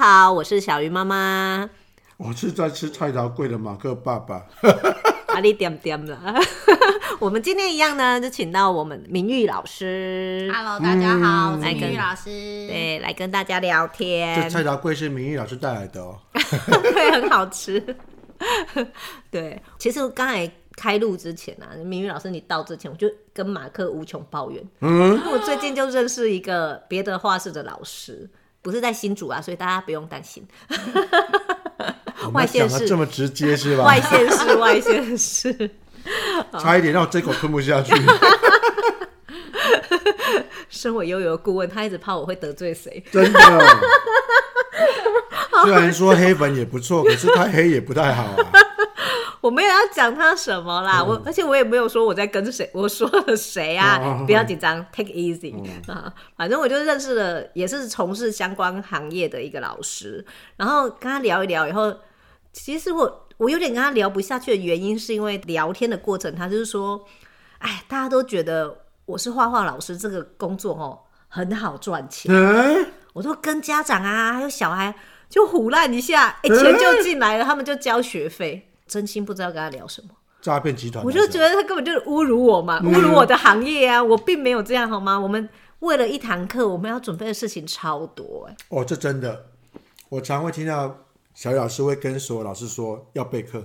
好，我是小鱼妈妈。我是在吃菜头粿的马克爸爸。阿里点点了。我们今天一样呢，就请到我们明玉老师。Hello，大家好，嗯、我是明玉老师。对，来跟大家聊天。这菜头粿是明玉老师带来的哦。对，很好吃。对，其实刚才开录之前啊，明玉老师你到之前，我就跟马克无穷抱怨。嗯。我最近就认识一个别的画室的老师。不是在新竹啊，所以大家不用担心。外县市这么直接是吧？外县市，外县市，差一点让我这口吞不下去。身为悠悠的顾问，他一直怕我会得罪谁。真的。虽然说黑粉也不错，可是太黑也不太好啊。我没有要讲他什么啦，嗯、我而且我也没有说我在跟谁，我说了谁啊？哦、不要紧张、哦、，take easy、嗯、啊。反正我就认识了，也是从事相关行业的一个老师，然后跟他聊一聊以后，其实我我有点跟他聊不下去的原因，是因为聊天的过程，他就是说，哎，大家都觉得我是画画老师这个工作哦很好赚钱，嗯、我都跟家长啊还有小孩就胡乱一下，哎，钱就进来了，嗯、他们就交学费。真心不知道跟他聊什么，诈骗集团，我就觉得他根本就是侮辱我嘛，侮辱我的行业啊！我并没有这样好吗？我们为了一堂课，我们要准备的事情超多哎。哦，这真的，我常会听到小雨老师会跟所有老师说要备课。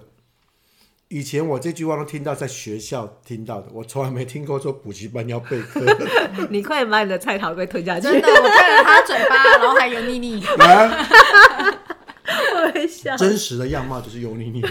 以前我这句话都听到在学校听到的，我从来没听过说补习班要备课。你快点把你的菜头粿吞下去！真的，我看了他嘴巴，然后还油腻腻。啊 微笑，真实的样貌就是油腻腻。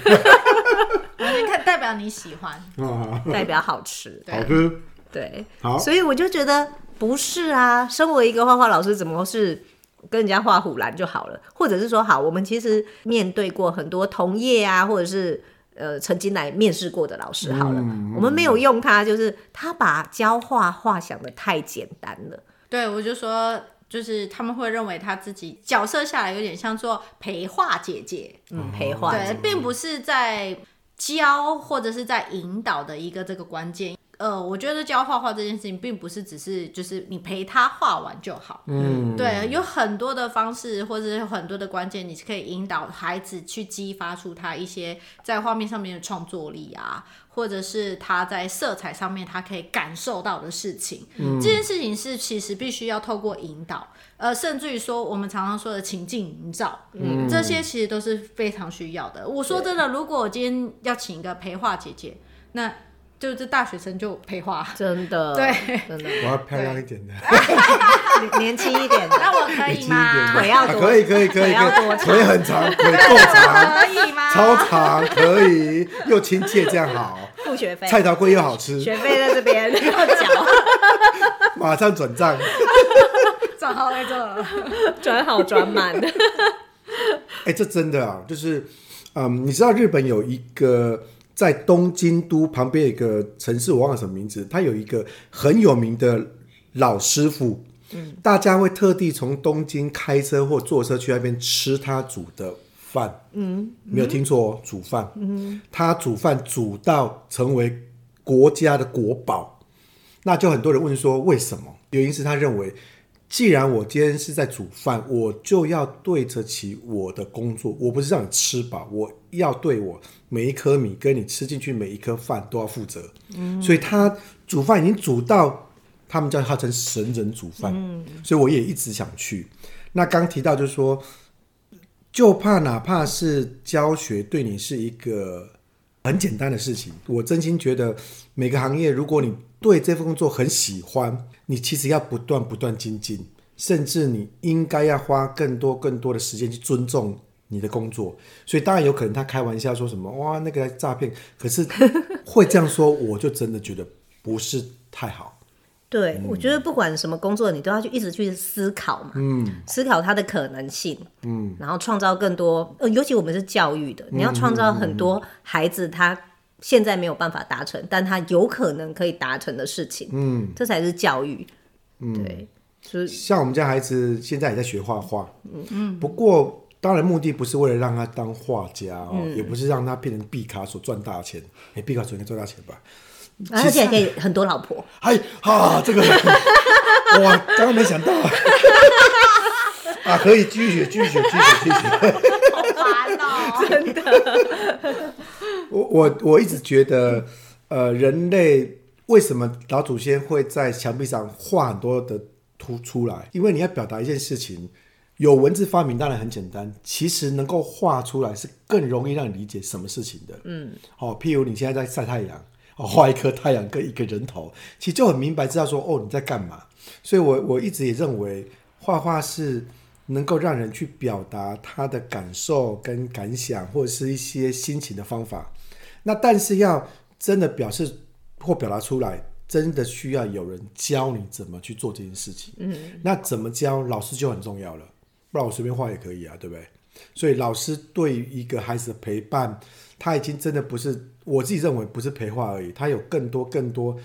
表你喜欢，代表好吃，好吃，对，好。所以我就觉得不是啊，身为一个画画老师，怎么是跟人家画虎兰就好了？或者是说，好，我们其实面对过很多同业啊，或者是呃曾经来面试过的老师，好了，嗯、我们没有用他，就是他把教画画想的太简单了。对，我就说。就是他们会认为他自己角色下来有点像做陪画姐姐，嗯，陪画对，并不是在教或者是在引导的一个这个关键。呃，我觉得教画画这件事情，并不是只是就是你陪他画完就好，嗯，对，有很多的方式，或者是有很多的关键，你是可以引导孩子去激发出他一些在画面上面的创作力啊，或者是他在色彩上面他可以感受到的事情，嗯，这件事情是其实必须要透过引导，呃，甚至于说我们常常说的情境营造，嗯，这些其实都是非常需要的。我说真的，如果我今天要请一个陪画姐姐，那就这大学生就陪画，真的，对，真的，我要漂亮一点的，年轻一点的，那我可以吗？腿要多，可以可以可以，腿要，腿很长，腿够长，可以吗？超长，可以，又亲切，这样好，付学费，菜刀贵又好吃，学费在这边 要缴，马上转账，账号在这，转好转满。的，哎，这真的啊，就是，嗯，你知道日本有一个。在东京都旁边有一个城市，我忘了什么名字。他有一个很有名的老师傅，嗯，大家会特地从东京开车或坐车去那边吃他煮的饭，嗯，没有听错哦，煮饭，嗯，他煮饭煮到成为国家的国宝，那就很多人问说为什么？原因是他认为，既然我今天是在煮饭，我就要对得起我的工作，我不是让你吃饱，我要对我。每一颗米跟你吃进去每一颗饭都要负责，嗯，所以他煮饭已经煮到他们叫他成神人煮饭，嗯，所以我也一直想去。那刚提到就是说，就怕哪怕是教学对你是一个很简单的事情，我真心觉得每个行业，如果你对这份工作很喜欢，你其实要不断不断精进，甚至你应该要花更多更多的时间去尊重。你的工作，所以当然有可能他开玩笑说什么哇，那个诈骗，可是 会这样说，我就真的觉得不是太好。对，嗯、我觉得不管什么工作，你都要去一直去思考嘛，嗯，思考它的可能性，嗯，然后创造更多。呃，尤其我们是教育的，你要创造很多孩子他现在没有办法达成，嗯、但他有可能可以达成的事情，嗯，这才是教育。嗯，对，就是像我们家孩子现在也在学画画，嗯嗯，不过。当然，目的不是为了让他当画家哦，嗯、也不是让他变成毕卡索赚大钱。哎，毕卡索应该赚大钱吧？而且可以很多老婆。哎，哈，这个哇，刚刚没想到。啊，可以继续继续继续继续。好烦哦，真的。我我我一直觉得，呃，人类为什么老祖先会在墙壁上画很多的图出来？因为你要表达一件事情，有文字发明当然很简单，其实能够画出来是更容易让你理解什么事情的。嗯，好、哦，譬如你现在在晒太阳，哦，画一颗太阳跟一个人头，其实就很明白知道说，哦，你在干嘛。所以我我一直也认为，画画是能够让人去表达他的感受跟感想，或者是一些心情的方法。那但是要真的表示或表达出来，真的需要有人教你怎么去做这件事情。嗯，那怎么教，老师就很重要了。不然我随便画也可以啊，对不对？所以老师对于一个孩子的陪伴，他已经真的不是我自己认为不是陪画而已，他有更多更多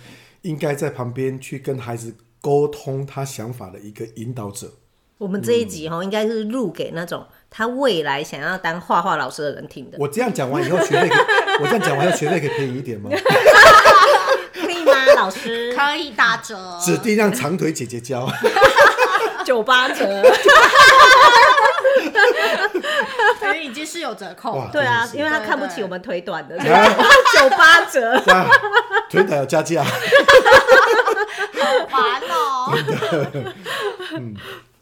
应该在旁边去跟孩子沟通他想法的一个引导者。我们这一集哈、嗯，应该是录给那种他未来想要当画画老师的人听的。我这样讲完以后，学费可以，我这样讲完以后，学费可以便宜一点吗？可以吗，老师？可以打折，指定让长腿姐姐教，九八折。所以已经是有折扣。对啊，因为他看不起我们腿短的，九八折，腿短要加价。好烦哦。嗯。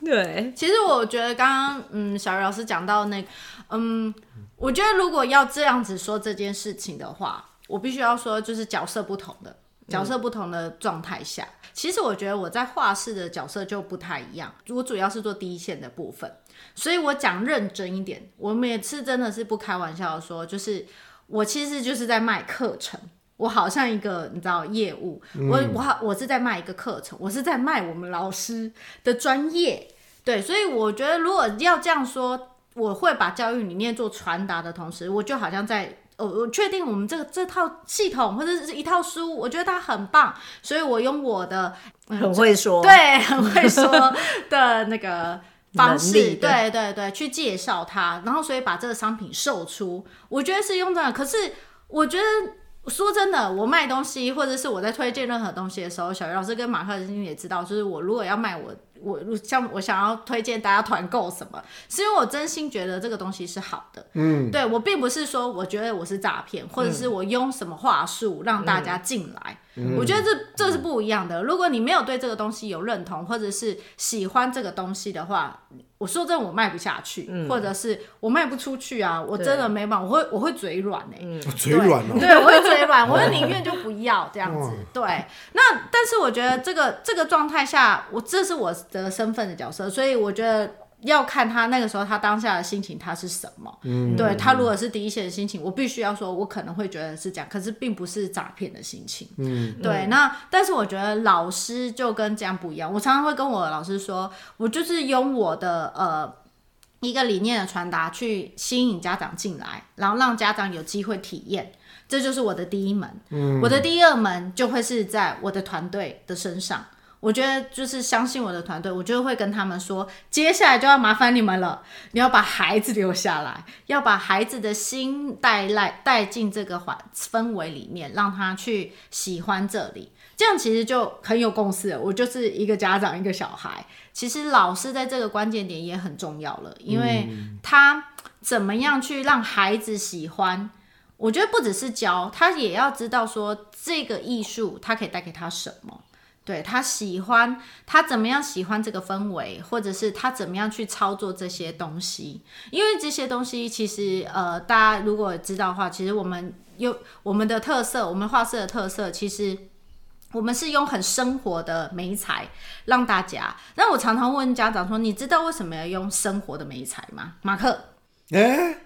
对，其实我觉得刚刚嗯，小鱼老师讲到那个，嗯，我觉得如果要这样子说这件事情的话，我必须要说，就是角色不同的角色不同的状态下，嗯，其实我觉得我在画室的角色就不太一样。我主要是做第一线的部分，所以我讲认真一点，我每次真的是不开玩笑的说，就是我其实就是在卖课程，我好像一个你知道业务，嗯，我我好我是在卖一个课程，我是在卖我们老师的专业。对，所以我觉得如果要这样说，我会把教育理念做传达的同时，我就好像在，我，我确定我们这个这套系统或者是一套书，我觉得它很棒，所以我用我的、嗯、很会说，对，很会说的那个方式，对对对，去介绍它，然后所以把这个商品售出，我觉得是用这样。可是我觉得说真的，我卖东西或者是我在推荐任何东西的时候，小鱼老师跟马克经理也知道，就是我如果要卖我。我像我想要推荐大家团购什么，是因为我真心觉得这个东西是好的。嗯，对，我并不是说我觉得我是诈骗，或者是我用什么话术让大家进来。嗯，我觉得这这是不一样的。如果你没有对这个东西有认同，或者是喜欢这个东西的话。我说真的，我卖不下去，嗯，或者是我卖不出去啊！我真的没办法，我会我会嘴软哎，欸，嘴软哦，对，我会嘴软，我会宁愿就不要这样子。对，那但是我觉得这个这个状态下，我这是我的身份的角色，所以我觉得。要看他那个时候他当下的心情他是什么，嗯，对，他如果是第一线的心情，我必须要说，我可能会觉得是这样，可是并不是诈骗的心情，嗯，对，那但是我觉得老师就跟这样不一样，我常常会跟我的老师说，我就是用我的呃一个理念的传达去吸引家长进来，然后让家长有机会体验，这就是我的第一门，嗯，我的第二门就会是在我的团队的身上。我觉得就是相信我的团队，我就会跟他们说，接下来就要麻烦你们了。你要把孩子留下来，要把孩子的心带来带进这个环氛围里面，让他去喜欢这里。这样其实就很有共识了。我就是一个家长，一个小孩。其实老师在这个关键点也很重要了，因为他怎么样去让孩子喜欢？我觉得不只是教，他也要知道说这个艺术他可以带给他什么。对，他喜欢，他怎么样喜欢这个氛围，或者是他怎么样去操作这些东西？因为这些东西其实，呃，大家如果知道的话，其实我们有我们的特色，我们画室的特色，其实我们是用很生活的美材让大家。那我常常问家长说：“你知道为什么要用生活的美材吗？”马克，哎、欸，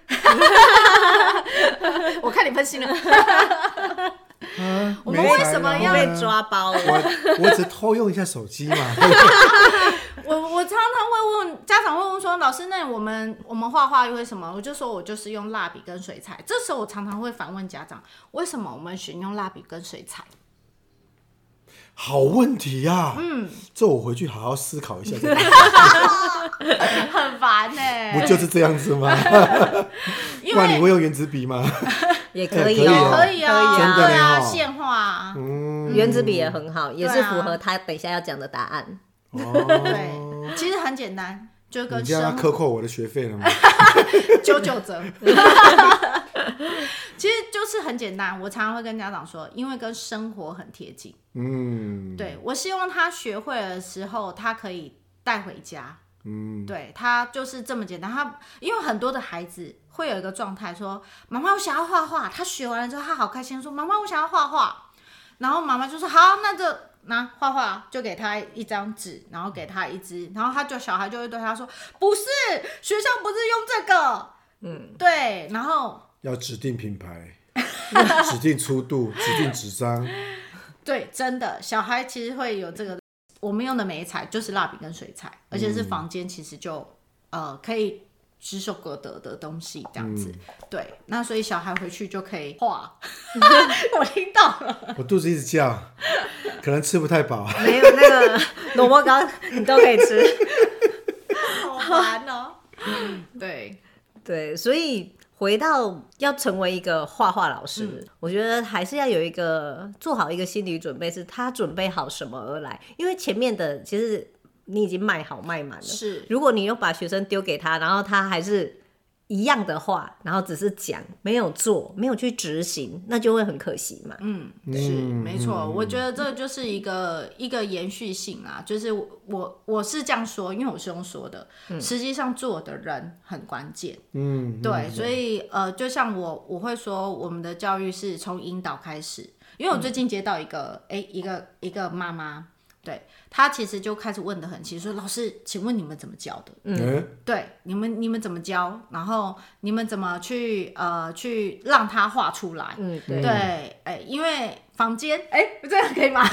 我看你分析了。啊、我们为什么要被抓包？我我只偷用一下手机嘛。我我常常会问家长，会问说：“老师，那我们我们画画为什么？”我就说我就是用蜡笔跟水彩。这时候我常常会反问家长：“为什么我们选用蜡笔跟水彩？”好问题呀、啊！嗯，这我回去好好思考一下。很烦呢、欸，不就是这样子吗？那你会用原子笔吗？也可以哦，可以啊，真的呀，线画，嗯，原子笔也很好，也是符合他等一下要讲的答案。对，其实很简单。就跟你这样克扣我的学费了吗？九九折。其实就是很简单，我常常会跟家长说，因为跟生活很贴近。嗯，对，我希望他学会的时候，他可以带回家。嗯，对，他就是这么简单。他因为很多的孩子会有一个状态，说妈妈，我想要画画。他学完了之后，他好开心，说妈妈，我想要画画。然后妈妈就说好，那就拿画画，就给他一张纸，然后给他一支，然后他就小孩就会对他说，不是，学校不是用这个。嗯，对，然后要指定品牌，指定粗度，指定纸张。对，真的，小孩其实会有这个。我们用的眉彩就是蜡笔跟水彩，而且是房间其实就、嗯、呃可以随手可得的东西这样子。嗯、对，那所以小孩回去就可以画。我听到了，我肚子一直叫，可能吃不太饱。没有那个 萝卜糕，你都可以吃。好玩哦。对对，所以。回到要成为一个画画老师，嗯，我觉得还是要有一个做好一个心理准备，是他准备好什么而来。因为前面的其实你已经卖好卖满了，是。如果你又把学生丢给他，然后他还是。一样的话，然后只是讲，没有做，没有去执行，那就会很可惜嘛。嗯，是没错。我觉得这就是一个一个延续性啊，就是我我是这样说，因为我是用说的，嗯、实际上做的人很关键。嗯，对，所以呃，就像我我会说，我们的教育是从引导开始，因为我最近接到一个哎、嗯、一个一个妈妈。对，他其实就开始问的很清楚，说老师，请问你们怎么教的？嗯，对，你们你们怎么教？然后你们怎么去呃去让他画出来？嗯，对，哎、欸，因为房间哎，这样可以吗？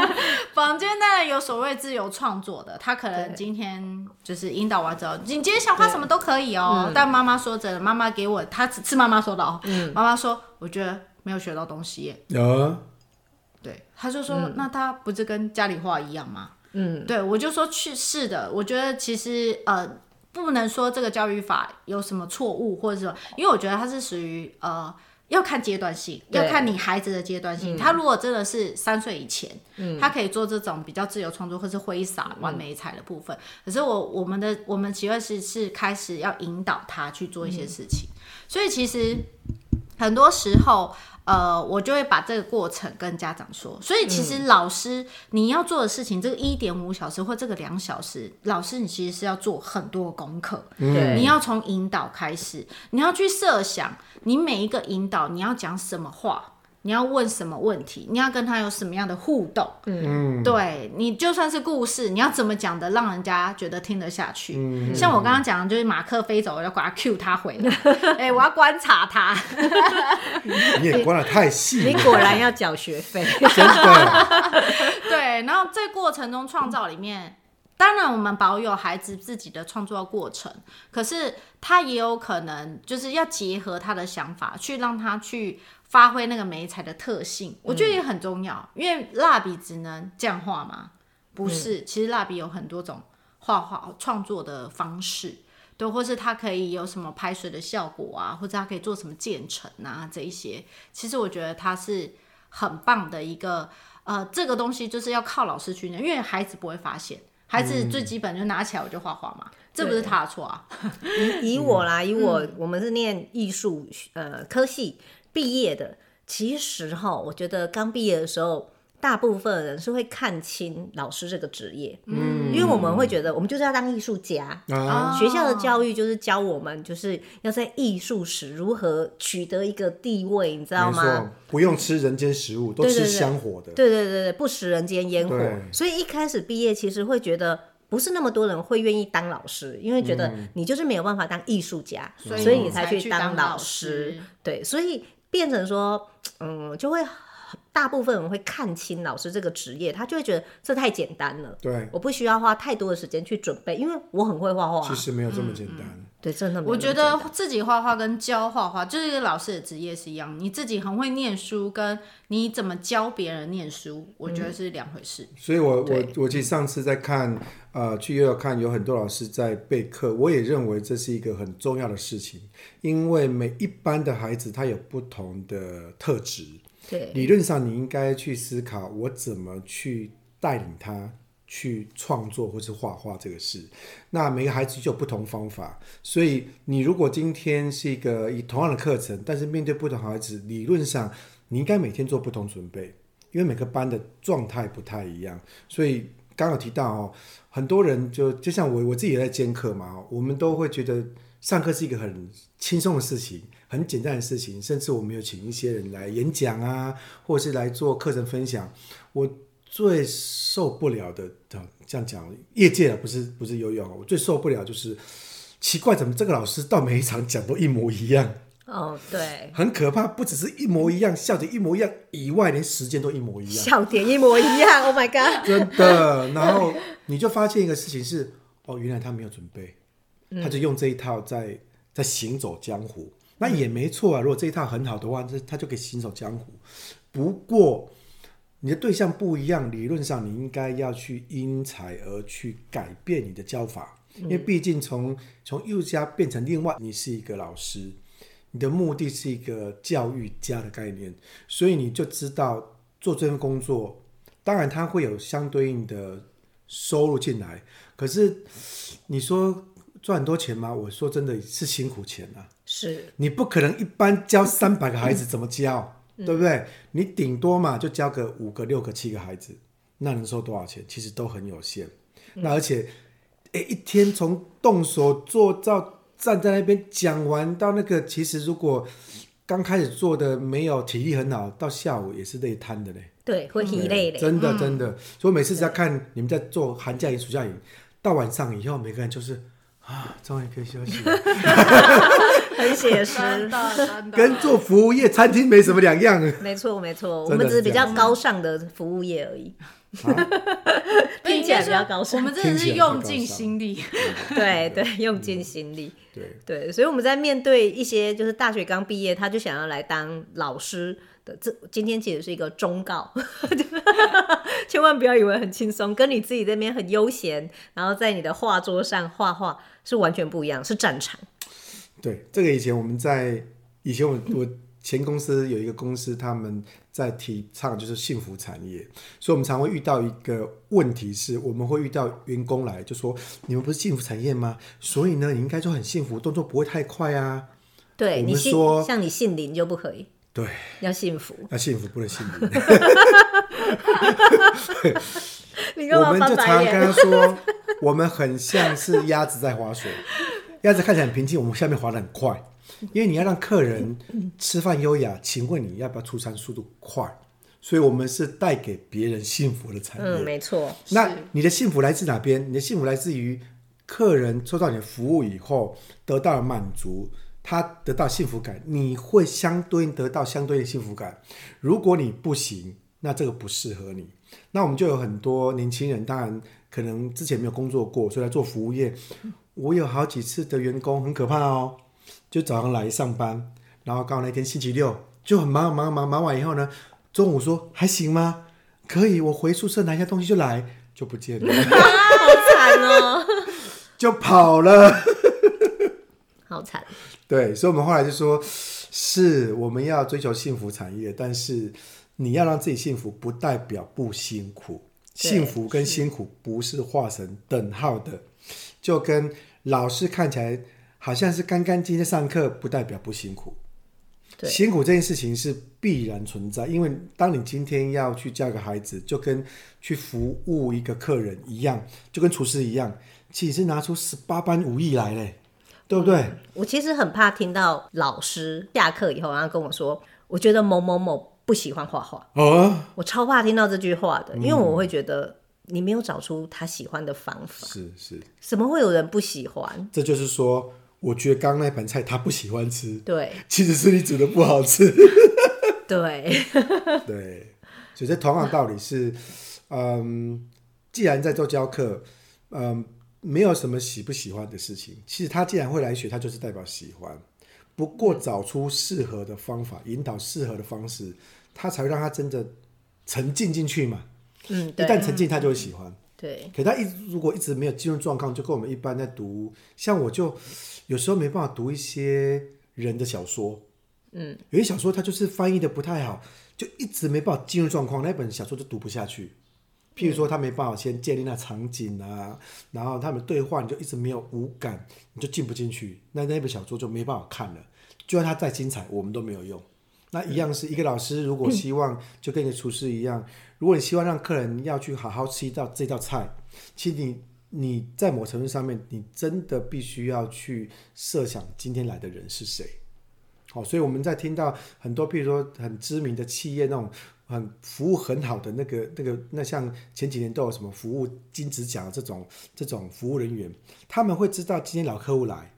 房间当然有所谓自由创作的，他可能今天就是引导完之后，你今天想画什么都可以哦。但妈妈说真的，妈妈给我，他只是妈妈说的哦。嗯，妈妈说，我觉得没有学到东西耶。有。对，他就说，嗯、那他不是跟家里话一样吗？嗯，对，我就说去是的，我觉得其实呃，不能说这个教育法有什么错误或者什么，因为我觉得它是属于呃，要看阶段性，要看你孩子的阶段性。他如果真的是三岁以前，嗯，他可以做这种比较自由创作或是挥洒完美彩的部分。嗯、可是我我们的我们其实是是开始要引导他去做一些事情，嗯、所以其实很多时候。呃，我就会把这个过程跟家长说。所以其实老师、嗯、你要做的事情，这个一点五小时或这个两小时，老师你其实是要做很多功课。对，你要从引导开始，你要去设想你每一个引导你要讲什么话。你要问什么问题？你要跟他有什么样的互动？嗯，对，你就算是故事，你要怎么讲的，让人家觉得听得下去？嗯，像我刚刚讲的，就是马克飞走，我要把他 cue 他回来。哎、欸，我要观察他。你也观察太细，你果然要缴学费，真的。对，然后在过程中创造里面，当然我们保有孩子自己的创作过程，可是他也有可能就是要结合他的想法，去让他去。发挥那个美材的特性，我觉得也很重要。嗯、因为蜡笔只能这样画吗？不是，嗯、其实蜡笔有很多种画画创作的方式，对，或是它可以有什么排水的效果啊，或者它可以做什么渐层啊，这一些，其实我觉得它是很棒的一个。呃，这个东西就是要靠老师去练，因为孩子不会发现，孩子最基本就拿起来我就画画嘛，嗯、这不是他的错啊。以以我啦，以我，嗯、我们是念艺术呃科系。毕业的，其实哈，我觉得刚毕业的时候，大部分人是会看清老师这个职业，嗯，因为我们会觉得我们就是要当艺术家，啊，学校的教育就是教我们就是要在艺术史如何取得一个地位，你知道吗？不用吃人间食物，都吃香火的，对对对对，不食人间烟火。所以一开始毕业，其实会觉得不是那么多人会愿意当老师，因为觉得你就是没有办法当艺术家，所以你才去当老师。对，所以。变成说，嗯，就会大部分人会看清老师这个职业，他就会觉得这太简单了。对，我不需要花太多的时间去准备，因为我很会画画。其实没有这么简单。嗯嗯、对，真的没有。我觉得自己画画跟教画画，就是一个老师的职业是一样。你自己很会念书，跟你怎么教别人念书，我觉得是两回事。嗯、所以我我我其实上次在看。呃，去又要看有很多老师在备课，我也认为这是一个很重要的事情，因为每一班的孩子他有不同的特质，理论上你应该去思考我怎么去带领他去创作或是画画这个事。那每个孩子就有不同方法，所以你如果今天是一个以同样的课程，但是面对不同孩子，理论上你应该每天做不同准备，因为每个班的状态不太一样。所以刚刚提到哦，很多人就就像我我自己也在兼课嘛，我们都会觉得上课是一个很轻松的事情，很简单的事情，甚至我们有请一些人来演讲啊，或者是来做课程分享，我。最受不了的，这样讲，业界啊，不是不是游泳，我最受不了就是奇怪，怎么这个老师到每一场讲都一模一样？哦，对，很可怕，不只是一模一样，笑点一模一样以外，连时间都一模一样，笑点一模一样，Oh my God！真的，然后你就发现一个事情是，哦，原来他没有准备，他就用这一套在在行走江湖，嗯、那也没错啊。如果这一套很好的话，这他就可以行走江湖。不过。你的对象不一样，理论上你应该要去因材而去改变你的教法，因为毕竟从从艺术家变成另外，你是一个老师，你的目的是一个教育家的概念，所以你就知道做这份工作，当然他会有相对应的收入进来，可是你说赚很多钱吗？我说真的是辛苦钱啊，是你不可能一般教三百个孩子怎么教？对不对？你顶多嘛就教个五个、六个、七个孩子，那能收多少钱？其实都很有限。嗯、那而且，诶，一天从动手做到站在那边讲完到那个，其实如果刚开始做的没有体力很好，到下午也是累瘫的嘞。对，会很累的。真的，真的。嗯、所以每次只要看你们在做寒假营、暑假营，到晚上以后，每个人就是。啊，终于可以休息了，很写实，跟做服务业餐厅没什么两样。没错，没错，我们只是比较高尚的服务业而已。听起来比较高尚，我们真的是用尽心力。对对，用尽心力。对对，所以我们在面对一些就是大学刚毕业，他就想要来当老师。这今天其实是一个忠告，千万不要以为很轻松，跟你自己这边很悠闲，然后在你的画桌上画画是完全不一样，是战场。对，这个以前我们在以前我我前公司有一个公司，他们在提倡就是幸福产业，所以我们常会遇到一个问题是，我们会遇到员工来就说：“你们不是幸福产业吗？所以呢，你应该就很幸福，动作不会太快啊。”对，我们说你像你姓林就不可以。对，要幸福，要幸福，不能幸福。我，我们就常跟他说，我们很像是鸭子在划水，鸭子看起来很平静，我们下面划得很快，因为你要让客人吃饭优雅。请问你要不要出餐速度快？所以我们是带给别人幸福的产业。嗯，没错。那你的幸福来自哪边？你的幸福来自于客人收到你的服务以后得到了满足。他得到幸福感，你会相对应得到相对的幸福感。如果你不行，那这个不适合你。那我们就有很多年轻人，当然可能之前没有工作过，所以来做服务业。我有好几次的员工很可怕哦，就早上来上班，然后刚好那天星期六就很忙忙忙忙完以后呢，中午说还行吗？可以，我回宿舍拿一下东西就来，就不见了，啊、好惨哦，就跑了，好惨。对，所以我们后来就说，是我们要追求幸福产业，但是你要让自己幸福，不代表不辛苦。幸福跟辛苦不是画成等号的，就跟老师看起来好像是干干净净上课，不代表不辛苦。辛苦这件事情是必然存在，因为当你今天要去教一个孩子，就跟去服务一个客人一样，就跟厨师一样，其实是拿出十八般武艺来嘞。对不对？嗯，我其实很怕听到老师下课以后，然后跟我说，我觉得某某某不喜欢画画。哦，我超怕听到这句话的，因为我会觉得你没有找出他喜欢的方法。是是，怎么会有人不喜欢？这就是说，我觉得刚刚那盘菜他不喜欢吃。对，其实是你煮的不好吃。对 对，所以这同样道理是，嗯，既然在做教课，嗯。没有什么喜不喜欢的事情，其实他既然会来学，他就是代表喜欢。不过找出适合的方法，引导适合的方式，他才会让他真的沉浸进去嘛。嗯，一旦沉浸，他就会喜欢。对。可他一如果一直没有进入状况，就跟我们一般在读，像我就有时候没办法读一些人的小说。嗯。有些小说他就是翻译的不太好，就一直没办法进入状况，那本小说就读不下去。譬如说他没办法先建立那场景啊，然后他们对话你就一直没有五感，你就进不进去，那那本小说就没办法看了。就算它再精彩，我们都没有用。那一样是一个老师，如果希望就跟一个厨师一样，如果你希望让客人要去好好吃一道这道菜，其实你你在某程度上面，你真的必须要去设想今天来的人是谁。好，所以我们在听到很多，譬如说很知名的企业那种。很服务很好的那个那个那像前几年都有什么服务金指奖这种这种服务人员，他们会知道今天老客户来，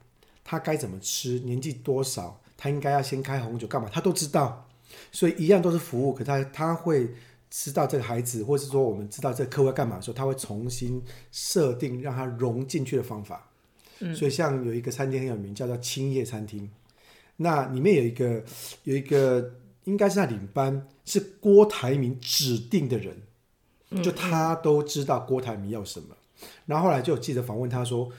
他该怎么吃，年纪多少，他应该要先开红酒干嘛，他都知道。所以一样都是服务，可他他会知道这个孩子，或是说我们知道这个客户要干嘛的时候，他会重新设定让他融进去的方法。嗯。所以像有一个餐厅很有名，叫做青叶餐厅，那里面有一个有一个。应该是在领班是郭台铭指定的人，就他都知道郭台铭要什么。然后后来就有记者访问他说：“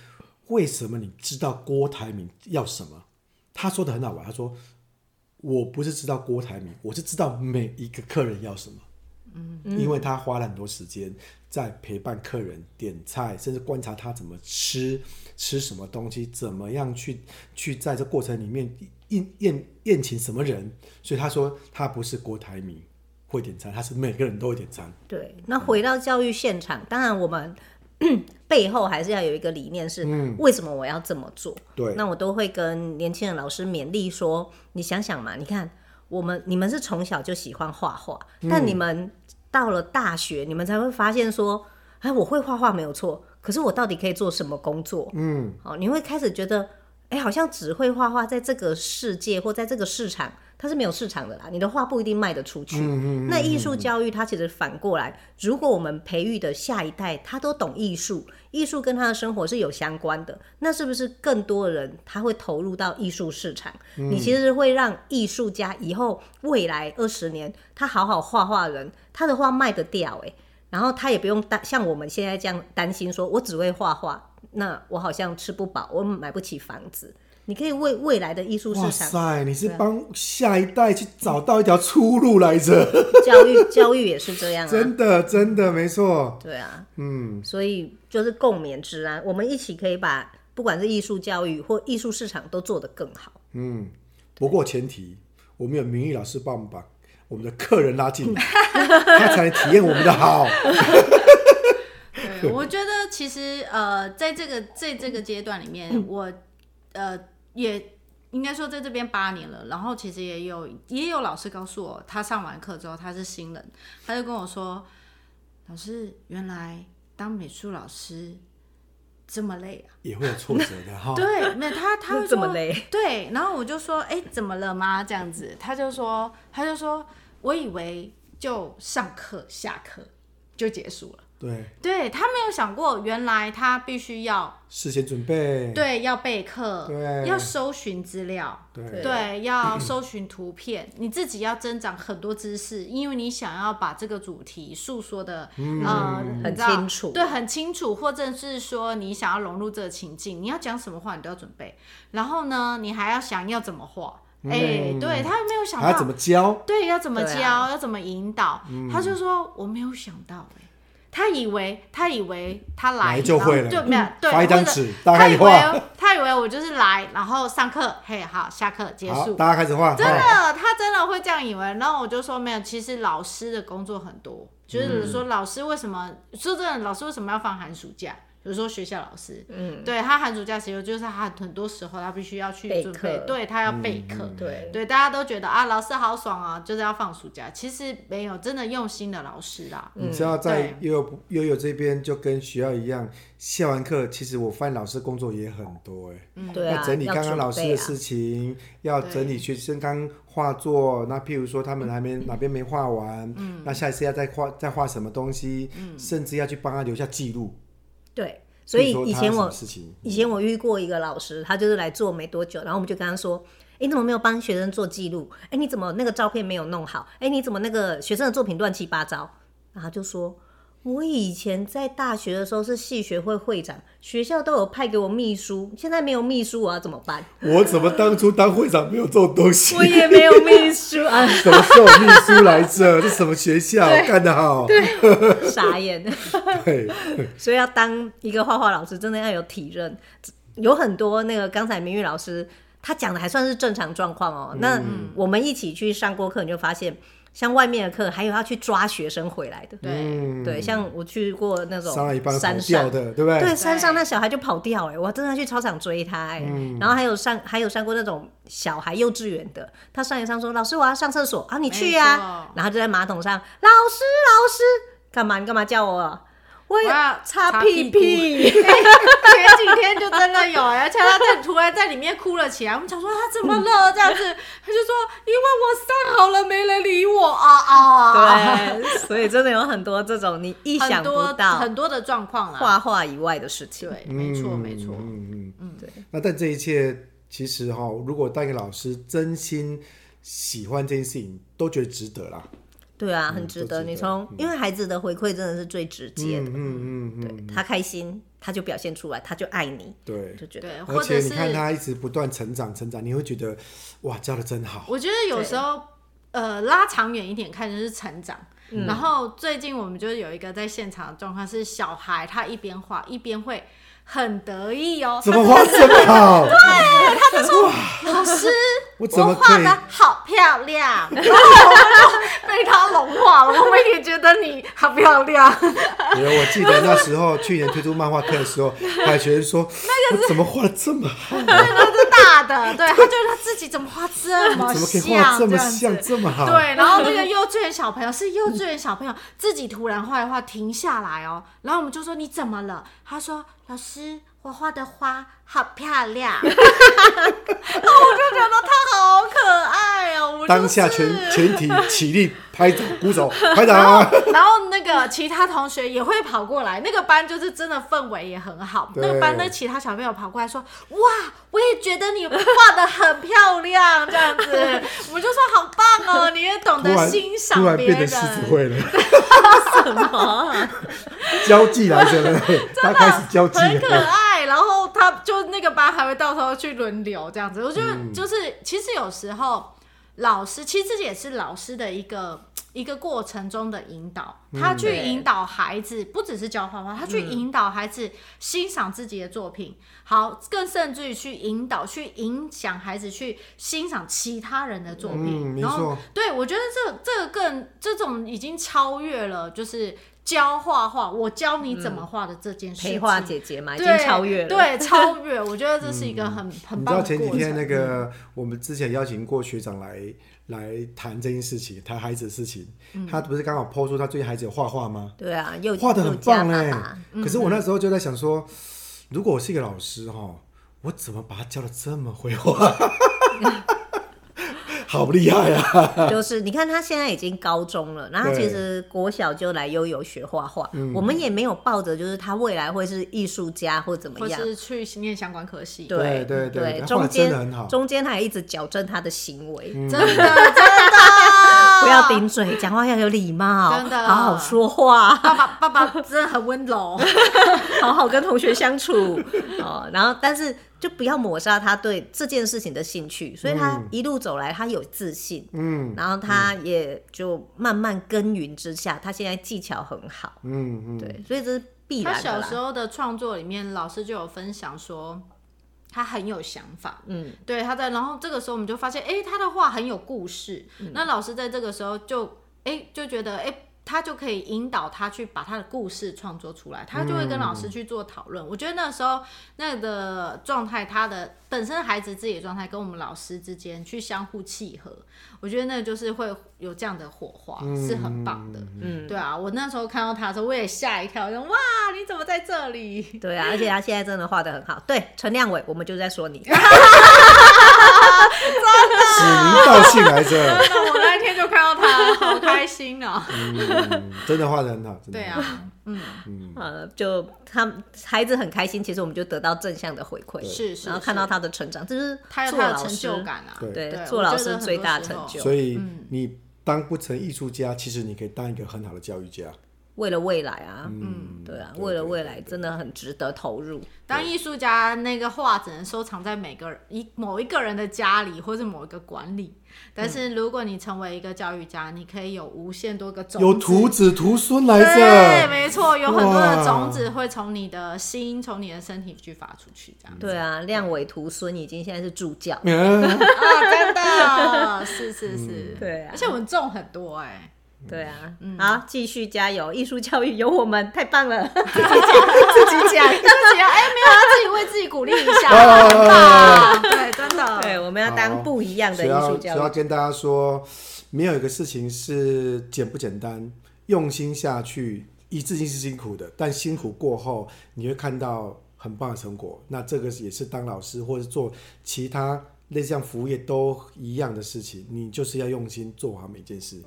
为什么你知道郭台铭要什么？”他说的很好玩，他说：“我不是知道郭台铭，我是知道每一个客人要什么。”嗯，因为他花了很多时间在陪伴客人点菜，甚至观察他怎么吃，吃什么东西，怎么样去去在这过程里面。宴宴宴请什么人？所以他说他不是郭台铭会点餐，他是每个人都会点餐。对，那回到教育现场，嗯、当然我们 背后还是要有一个理念，是为什么我要这么做？对、嗯，那我都会跟年轻人老师勉励说：你想想嘛，你看我们你们是从小就喜欢画画，但你们到了大学，你们才会发现说，哎，我会画画没有错，可是我到底可以做什么工作？嗯，哦，你会开始觉得。哎，好像只会画画，在这个世界或在这个市场，它是没有市场的啦。你的画不一定卖得出去。嗯嗯嗯、那艺术教育它其实反过来，如果我们培育的下一代他都懂艺术，艺术跟他的生活是有相关的，那是不是更多人他会投入到艺术市场？嗯、你其实会让艺术家以后未来二十年，他好好画画人，他的画卖得掉哎，然后他也不用担像我们现在这样担心，说我只会画画。那我好像吃不饱，我买不起房子。你可以为未来的艺术市场。哇塞，你是帮下一代去找到一条出路来着。教育教育也是这样啊。真的真的没错。对啊，嗯，所以就是共勉之啊，我们一起可以把不管是艺术教育或艺术市场都做得更好。嗯，不过前提我们有明玉老师帮我们把我们的客人拉进来，他才能体验我们的好。对，我觉得其实呃，在这个在这个阶段里面，我呃也应该说在这边八年了，然后其实也有也有老师告诉我，他上完课之后他是新人，他就跟我说，老师原来当美术老师这么累啊，也会有挫折的哈。对，那他他会这么累，对，然后我就说，哎，怎么了吗？这样子，他就说，他就说，我以为就上课下课就结束了。对，对他没有想过，原来他必须要事先准备，对，要备课，对，要搜寻资料，对，对，要搜寻图片，你自己要增长很多知识，因为你想要把这个主题诉说的，嗯，很清楚，对，很清楚，或者是说你想要融入这个情境，你要讲什么话，你都要准备，然后呢，你还要想要怎么画，哎，对他没有想到。要怎么教，对，要怎么教，要怎么引导，他就说我没有想到，哎。他以为他以为他来，来就会了，就没有对，发一张纸，他以为他以为我就是来，然后上课，嘿，好，下课结束，大家开始画。真的，他真的会这样以为。然后我就说没有，其实老师的工作很多，就是说老师为什么、嗯、说真的，老师为什么要放寒暑假？比如说学校老师，嗯，对他寒暑假时候，就是他很多时候他必须要去准备，对他要备课，对。对，大家都觉得啊，老师好爽啊，就是要放暑假，其实没有真的用心的老师啦。你知道在悠悠悠悠这边就跟学校一样，下完课其实我发现老师工作也很多哎，嗯，对，要整理刚刚老师的事情，要整理学生刚画作，那譬如说他们还没哪边没画完，嗯，那下一次要再画再画什么东西，嗯，甚至要去帮他留下记录。对，所以以前我以前我遇过一个老师，他就是来做没多久，然后我们就跟他说：“哎，你怎么没有帮学生做记录？哎，你怎么那个照片没有弄好？哎，你怎么那个学生的作品乱七八糟？”然后他就说：“我以前在大学的时候是系学会会长，学校都有派给我秘书，现在没有秘书，我要怎么办？我怎么当初当会长没有这种东西？我也没有秘书啊！什么时候秘书来着？这什么学校干得好？对，傻眼。对，所以要当一个画画老师，真的要有体认。有很多那个刚才明玉老师他讲的还算是正常状况哦。那我们一起去上过课，你就发现。像外面的课，还有要去抓学生回来的，对、嗯、对，像我去过那种山上的，对不对？对，山上那小孩就跑掉哎，我真的去操场追他哎。嗯、然后还有上还有上过那种小孩幼稚园的，他上一上说老师我要上厕所啊，你去呀、啊，然后就在马桶上，老师老师干嘛？你干嘛叫我？我要擦屁屁，前几天就真的有，而且他在突然在里面哭了起来。我们想说他怎么了 这样子，他就说因为我上好了，没人理我啊啊！对，所以真的有很多这种你意想不到很多的状况啊，画画以外的事情。对，没错没错，嗯嗯嗯，对。那但这一切其实哈，如果当一个老师真心喜欢这件事情，都觉得值得啦。对啊，很值得。你从因为孩子的回馈真的是最直接的，嗯嗯嗯，对他开心，他就表现出来，他就爱你，对，就觉得。而且你看他一直不断成长，成长，你会觉得哇，教的真好。我觉得有时候，呃，拉长远一点看就是成长。然后最近我们就有一个在现场的状况是，小孩他一边画一边会。很得意哦，怎么画这么好？对，他就说：“老师，我画的好漂亮。”然后被他融化了。我们也觉得你好漂亮。我记得那时候去年推出漫画课的时候，海学说：“那个怎么画的这么好？”对，那是大的。对，他觉得他自己怎么画这么像，怎么可以画这么像这么好？对，然后那个幼稚园小朋友是幼稚园小朋友自己突然画一画停下来哦，然后我们就说：“你怎么了？”他说。老师，我画的花好漂亮，那 我就觉得他好可爱哦。当下全全体起立，拍掌鼓手，拍掌。然后那个其他同学也会跑过来，那个班就是真的氛围也很好。那个班的其他小朋友跑过来说：“哇，我也觉得你画的很漂亮。”这样子，也懂得欣赏别人。突然变得狮子会了，什么？交际来着呢？他开始交际，很可爱。然后他就那个班还会到时候去轮流这样子。我觉得就是，其实有时候老师其实也是老师的一个一个过程中的引导。他去引导孩子，不只是教画画，他去引导孩子欣赏自己的作品。好，更甚至于去引导、去影响孩子去欣赏其他人的作品。然后，对，我觉得这这个更这种已经超越了，就是。教画画，我教你怎么画的这件事情，陪画姐姐嘛，已经超越了，对，超越。我觉得这是一个很很棒的。你知道前几天那个我们之前邀请过学长来来谈这件事情，谈孩子的事情，他不是刚好 po 出他最近孩子有画画吗？对啊，又画的很棒哎。可是我那时候就在想说，如果我是一个老师哈，我怎么把他教的这么会画？好厉害啊！就是你看他现在已经高中了，然后其实国小就来悠悠学画画。我们也没有抱着就是他未来会是艺术家或怎么样，或是去念相关科系。对对对，中间中间他还一直矫正他的行为，真的真的不要顶嘴，讲话要有礼貌，真的好好说话。爸爸爸爸真的很温柔，好好跟同学相处哦。然后但是。就不要抹杀他对这件事情的兴趣，所以他一路走来，他有自信，嗯，然后他也就慢慢耕耘之下，他现在技巧很好，嗯嗯，对，所以这是必然的。他小时候的创作里面，老师就有分享说，他很有想法，嗯，对，他在，然后这个时候我们就发现，哎，他的话很有故事，嗯，那老师在这个时候就，哎，就觉得，哎。他就可以引导他去把他的故事创作出来，他就会跟老师去做讨论。嗯、我觉得那时候那个状态，他的本身孩子自己的状态跟我们老师之间去相互契合，我觉得那就是会有这样的火花，嗯、是很棒的。嗯，对啊，我那时候看到他的时候，我也吓一跳，说哇，你怎么在这里？对啊，而且他现在真的画的很好。对，陈亮伟，我们就在说你。指名道姓来着，看到他，好开心哦、喔 嗯。真的画的很好，真的。对啊，嗯嗯，呃，就他孩子很开心，其实我们就得到正向的回馈，是是，然后看到他的成长，这是他有他的成就感啊，对，做老师最大成就。所以你当不成艺术家，其实你可以当一个很好的教育家。为了未来啊，嗯，对啊，为了未来真的很值得投入。当艺术家，那个画只能收藏在每个人一某一个人的家里，或是某一个馆里。但是如果你成为一个教育家，你可以有无限多个种子，有徒子徒孙来着。对，没错，有很多的种子会从你的心，从你的身体去发出去，这样。对啊，亮伟徒孙已经现在是助教啊，真的，是是是，对啊，而且我们种很多哎。对啊，嗯、好，继续加油！艺术教育有我们，太棒了！自己讲，自己讲，自己哎，没有，要自己为自己鼓励一下，啊、对，真的，对，我们要当不一样的艺术教育。所以要跟大家说，没有一个事情是简不简单，用心下去，一次性是辛苦的，但辛苦过后，你会看到很棒的成果。那这个也是当老师或者做其他类似像服务业都一样的事情，你就是要用心做好每件事。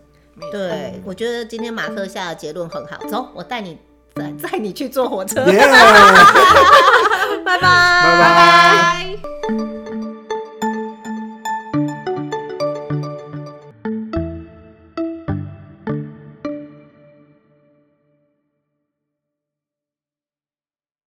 对，我觉得今天马克下的结论很好。走，我带你载载你去坐火车。拜拜，拜拜。